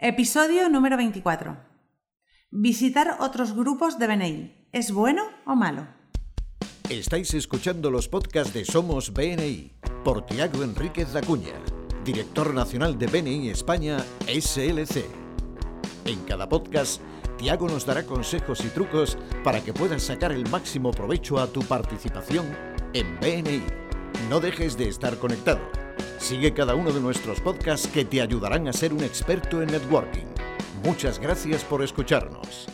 Episodio número 24. Visitar otros grupos de BNI. ¿Es bueno o malo? Estáis escuchando los podcasts de Somos BNI por Tiago Enríquez Acuña, director nacional de BNI España SLC. En cada podcast, Tiago nos dará consejos y trucos para que puedas sacar el máximo provecho a tu participación en BNI. No dejes de estar conectado. Sigue cada uno de nuestros podcasts que te ayudarán a ser un experto en networking. Muchas gracias por escucharnos.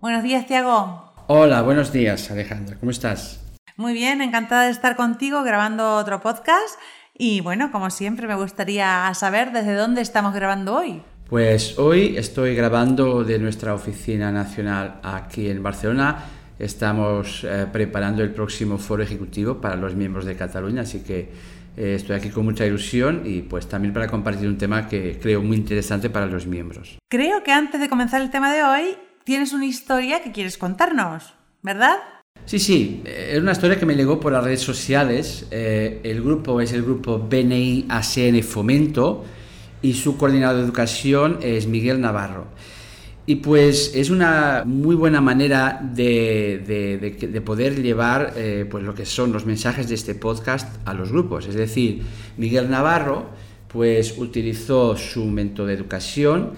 Buenos días, Tiago. Hola, buenos días, Alejandra. ¿Cómo estás? Muy bien, encantada de estar contigo grabando otro podcast. Y bueno, como siempre, me gustaría saber desde dónde estamos grabando hoy. Pues hoy estoy grabando de nuestra oficina nacional aquí en Barcelona Estamos eh, preparando el próximo foro ejecutivo para los miembros de Cataluña, así que eh, estoy aquí con mucha ilusión y pues también para compartir un tema que creo muy interesante para los miembros. Creo que antes de comenzar el tema de hoy, tienes una historia que quieres contarnos, ¿verdad? Sí, sí, es una historia que me llegó por las redes sociales. Eh, el grupo es el grupo BNI ACN Fomento y su coordinador de educación es Miguel Navarro. Y pues es una muy buena manera de, poder llevar eh, pues lo que son los mensajes de este podcast a los grupos. Es decir, Miguel Navarro pues utilizó su método de educación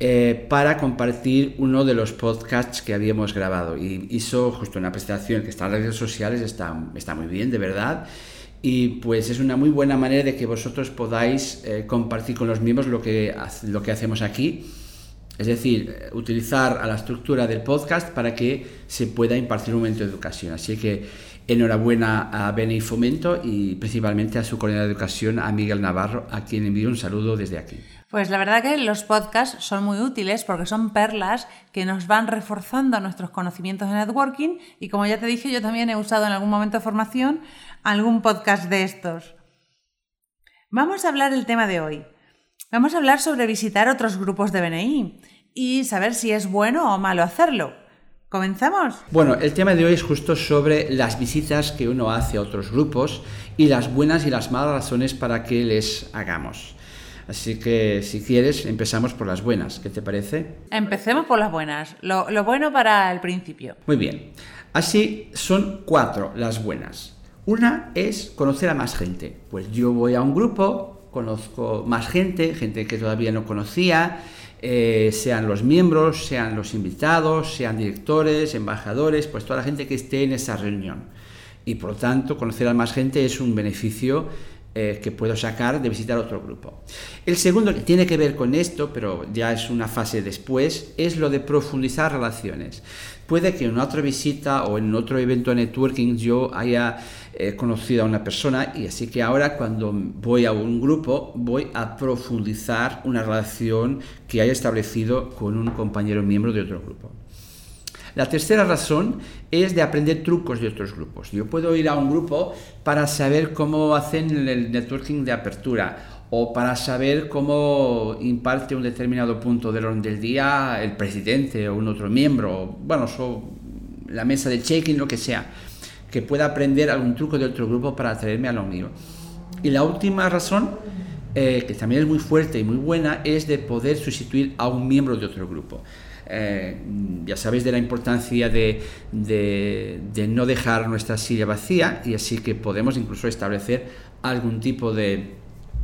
eh, para compartir uno de los podcasts que habíamos grabado y hizo justo una presentación que está en redes sociales, está, está muy bien, de verdad. Y pues es una muy buena manera de que vosotros podáis eh, compartir con los miembros lo que, lo que hacemos aquí es decir, utilizar a la estructura del podcast para que se pueda impartir un momento de educación. Así que enhorabuena a Bene y Fomento y principalmente a su coordinador de educación, a Miguel Navarro, a quien envío un saludo desde aquí. Pues la verdad que los podcasts son muy útiles porque son perlas que nos van reforzando nuestros conocimientos de networking y como ya te dije, yo también he usado en algún momento de formación algún podcast de estos. Vamos a hablar del tema de hoy. Vamos a hablar sobre visitar otros grupos de BNI y saber si es bueno o malo hacerlo. ¿Comenzamos? Bueno, el tema de hoy es justo sobre las visitas que uno hace a otros grupos y las buenas y las malas razones para que les hagamos. Así que si quieres, empezamos por las buenas. ¿Qué te parece? Empecemos por las buenas. Lo, lo bueno para el principio. Muy bien. Así son cuatro las buenas. Una es conocer a más gente. Pues yo voy a un grupo, conozco más gente, gente que todavía no conocía, eh, sean los miembros, sean los invitados, sean directores, embajadores, pues toda la gente que esté en esa reunión. Y por lo tanto, conocer a más gente es un beneficio eh, que puedo sacar de visitar otro grupo. El segundo, que tiene que ver con esto, pero ya es una fase después, es lo de profundizar relaciones. Puede que en otra visita o en otro evento de networking yo haya eh, conocido a una persona y así que ahora cuando voy a un grupo voy a profundizar una relación que haya establecido con un compañero miembro de otro grupo. La tercera razón es de aprender trucos de otros grupos. Yo puedo ir a un grupo para saber cómo hacen el networking de apertura o para saber cómo imparte un determinado punto del orden del día el presidente o un otro miembro, bueno, la mesa de check-in, lo que sea, que pueda aprender algún truco de otro grupo para atraerme a lo mío. Y la última razón, eh, que también es muy fuerte y muy buena, es de poder sustituir a un miembro de otro grupo. Eh, ya sabéis de la importancia de, no dejar nuestra silla vacía y así que podemos incluso establecer algún tipo de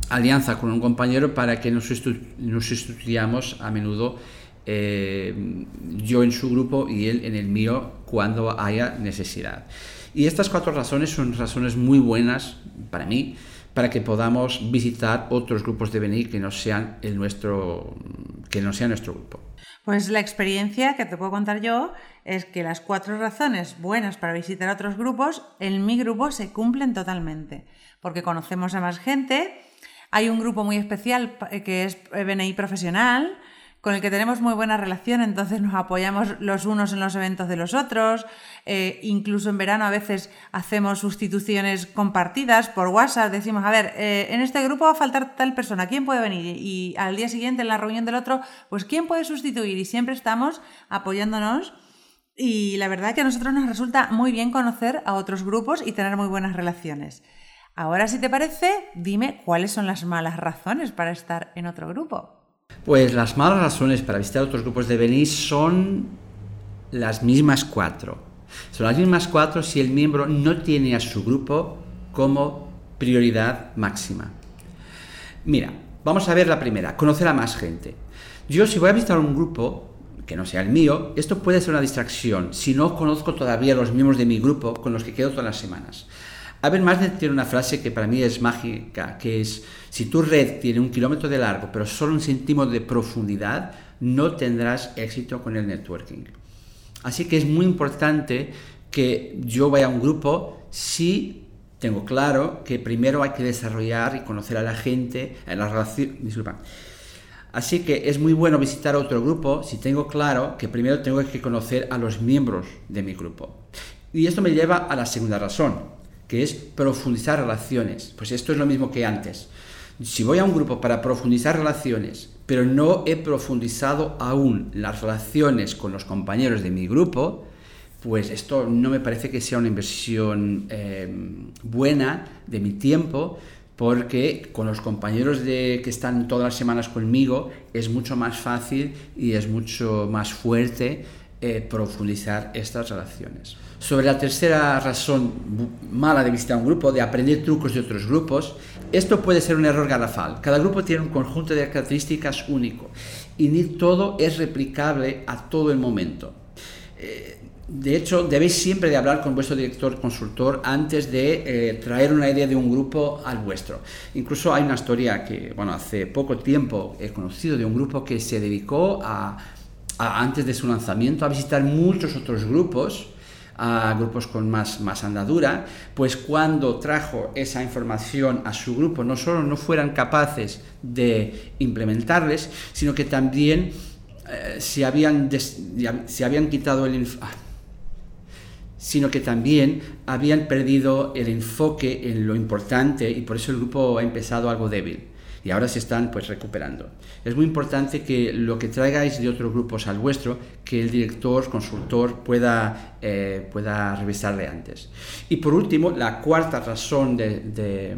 alianza con un compañero para que nos, sustituyamos a menudo eh, yo en su grupo y él en el mío cuando haya necesidad. Y estas cuatro razones son razones muy buenas para mí para que podamos visitar otros grupos de BNI que no sean el nuestro que no sea nuestro grupo. Pues la experiencia que te puedo contar yo es que las cuatro razones buenas para visitar otros grupos en mi grupo se cumplen totalmente, porque conocemos a más gente, hay un grupo muy especial que es BNI profesional, con el que tenemos muy buena relación, entonces nos apoyamos los unos en los eventos de los otros, eh, incluso en verano a veces hacemos sustituciones compartidas por WhatsApp, decimos, a ver, eh, en este grupo va a faltar tal persona, ¿quién puede venir? Y al día siguiente en la reunión del otro, pues ¿quién puede sustituir? Y siempre estamos apoyándonos. Y la verdad que a nosotros nos resulta muy bien conocer a otros grupos y tener muy buenas relaciones. Ahora, si te parece, dime cuáles son las malas razones para estar en otro grupo. Pues las malas razones para visitar otros grupos de venir son las mismas cuatro. Son las mismas cuatro si el miembro no tiene a su grupo como prioridad máxima. Mira, vamos a ver la primera, conocer a más gente. Yo si voy a visitar un grupo que no sea el mío, esto puede ser una distracción si no conozco todavía los miembros de mi grupo con los que quedo todas las semanas. Habermas tiene una frase que para mí es mágica, que es, si tu red tiene un kilómetro de largo, pero solo un centímetro de profundidad, no tendrás éxito con el networking. Así que es muy importante que yo vaya a un grupo si tengo claro que primero hay que desarrollar y conocer a la gente, en la relación, disculpa. Así que es muy bueno visitar otro grupo si tengo claro que primero tengo que conocer a los miembros de mi grupo. Y esto me lleva a la segunda razón, que es profundizar relaciones. Pues esto es lo mismo que antes. Si voy a un grupo para profundizar relaciones, pero no he profundizado aún las relaciones con los compañeros de mi grupo, pues esto no me parece que sea una inversión eh, buena de mi tiempo, porque con los compañeros de, que están todas las semanas conmigo es mucho más fácil y es mucho más fuerte eh, profundizar estas relaciones. Sobre la tercera razón mala de visitar un grupo, de aprender trucos de otros grupos, esto puede ser un error garrafal. Cada grupo tiene un conjunto de características único y ni todo es replicable a todo el momento. Eh, de hecho, debéis siempre de hablar con vuestro director consultor antes de eh, traer una idea de un grupo al vuestro. Incluso hay una historia que, bueno, hace poco tiempo he conocido de un grupo que se dedicó a antes de su lanzamiento a visitar muchos otros grupos a grupos con más, más andadura, pues cuando trajo esa información a su grupo, no solo no fueran capaces de implementarles, sino que también eh, se, habían se habían quitado el... Ah, sino que también habían perdido el enfoque en lo importante y por eso el grupo ha empezado algo débil y ahora se están pues recuperando. Es muy importante que lo que traigáis de otros grupos al vuestro, que el director, consultor pueda, eh, pueda revisarle antes. Y por último, la cuarta razón de,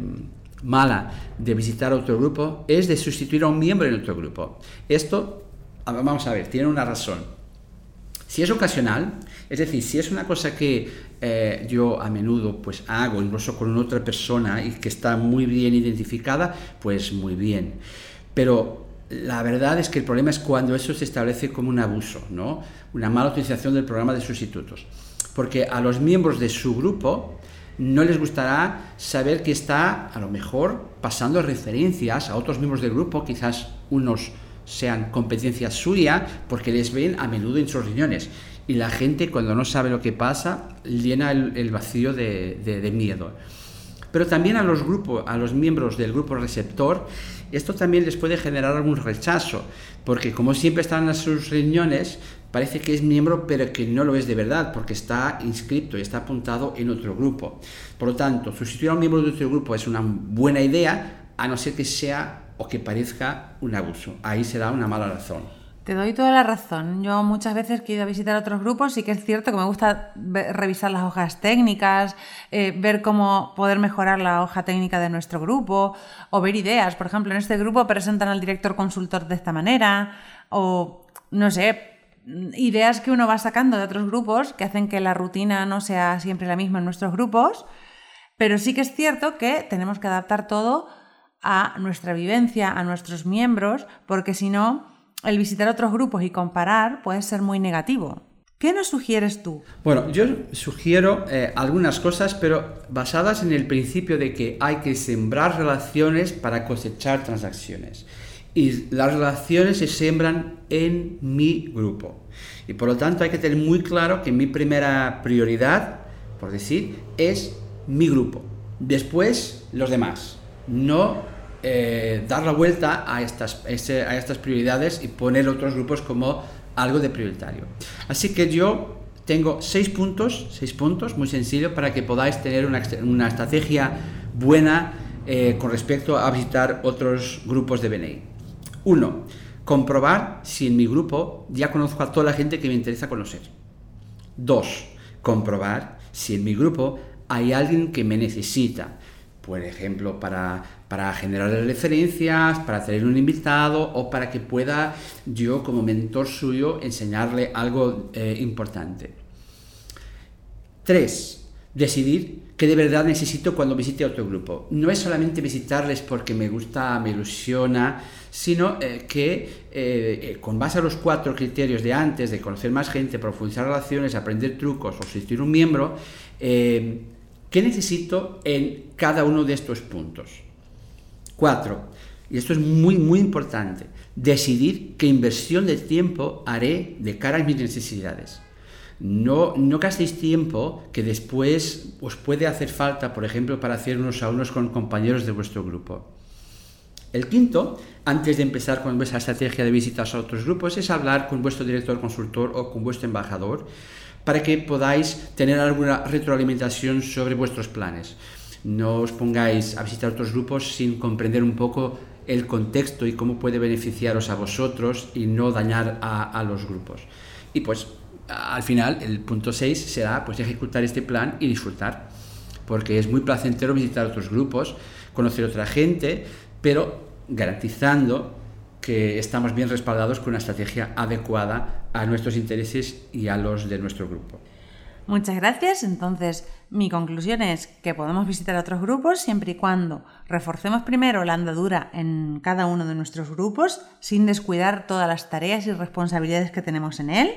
mala de visitar otro grupo es de sustituir a un miembro en otro grupo. Esto, vamos a ver, tiene una razón. Si es ocasional, es decir, si es una cosa que eh, yo a menudo pues hago, incluso con otra persona y que está muy bien identificada, pues muy bien. Pero la verdad es que el problema es cuando eso se establece como un abuso, ¿no? Una mala utilización del programa de sustitutos. Porque a los miembros de su grupo no les gustará saber que está a lo mejor pasando referencias a otros miembros del grupo, quizás unos sean competencia suya porque les ven a menudo en sus reuniones. Y la gente cuando no sabe lo que pasa llena el, vacío de, miedo. Pero también a los grupos, a los miembros del grupo receptor, esto también les puede generar algún rechazo, porque como siempre están en sus reuniones, parece que es miembro, pero que no lo es de verdad, porque está inscrito y está apuntado en otro grupo. Por lo tanto, sustituir a un miembro de otro grupo es una buena idea, a no ser que sea o que parezca un abuso. Ahí será una mala razón. Te doy toda la razón. Yo muchas veces he ido a visitar otros grupos y que es cierto que me gusta revisar las hojas técnicas, eh, ver cómo poder mejorar la hoja técnica de nuestro grupo o ver ideas. Por ejemplo, en este grupo presentan al director consultor de esta manera o, no sé, ideas que uno va sacando de otros grupos que hacen que la rutina no sea siempre la misma en nuestros grupos. Pero sí que es cierto que tenemos que adaptar todo a nuestra vivencia, a nuestros miembros, porque si no, el visitar otros grupos y comparar puede ser muy negativo. ¿Qué nos sugieres tú? Bueno, yo sugiero eh, algunas cosas, pero basadas en el principio de que hay que sembrar relaciones para cosechar transacciones. Y las relaciones se siembran en mi grupo. Y por lo tanto hay que tener muy claro que mi primera prioridad, por decir, es mi grupo. Después los demás. No eh, dar la vuelta a estas, a estas prioridades y poner otros grupos como algo de prioritario. Así que yo tengo seis puntos, seis puntos muy sencillo para que podáis tener una, una estrategia buena eh, con respecto a visitar otros grupos de BNI. Uno, comprobar si en mi grupo ya conozco a toda la gente que me interesa conocer. Dos, comprobar si en mi grupo hay alguien que me necesita por ejemplo, para, para generar referencias, para tener un invitado o para que pueda yo como mentor suyo enseñarle algo eh, importante. Tres, decidir qué de verdad necesito cuando visite otro grupo. No es solamente visitarles porque me gusta, me ilusiona, sino eh, que eh, con base a los cuatro criterios de antes, de conocer más gente, profundizar relaciones, aprender trucos o asistir un miembro, ¿qué necesito en cada uno de estos puntos? Cuatro, y esto es muy, muy importante, decidir qué inversión de tiempo haré de cara a mis necesidades. No, no gastéis tiempo que después os puede hacer falta, por ejemplo, para hacer unos a unos con compañeros de vuestro grupo. El quinto, antes de empezar con vuestra estrategia de visitas a otros grupos, es hablar con vuestro director consultor o con vuestro embajador para que podáis tener alguna retroalimentación sobre vuestros planes. No os pongáis a visitar otros grupos sin comprender un poco el contexto y cómo puede beneficiaros a vosotros y no dañar a, los grupos. Y pues al final el punto 6 será pues ejecutar este plan y disfrutar, porque es muy placentero visitar otros grupos, conocer otra gente, pero garantizando que estamos bien respaldados con una estrategia adecuada a nuestros intereses y a los de nuestro grupo. Muchas gracias. Entonces, mi conclusión es que podemos visitar otros grupos siempre y cuando reforcemos primero la andadura en cada uno de nuestros grupos sin descuidar todas las tareas y responsabilidades que tenemos en él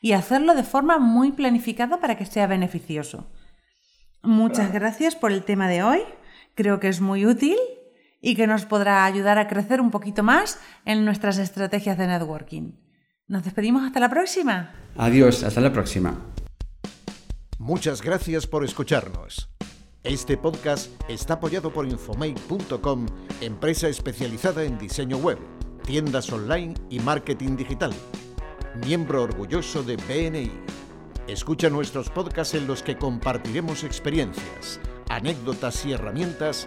y hacerlo de forma muy planificada para que sea beneficioso. Muchas gracias por el tema de hoy. Creo que es muy útil y que nos podrá ayudar a crecer un poquito más en nuestras estrategias de networking. Nos despedimos hasta la próxima. Adiós, hasta la próxima. Muchas gracias por escucharnos. Este podcast está apoyado por infomake.com, empresa especializada en diseño web, tiendas online y marketing digital miembro orgulloso de BNI. Escucha nuestros podcasts en los que compartiremos experiencias, anécdotas y herramientas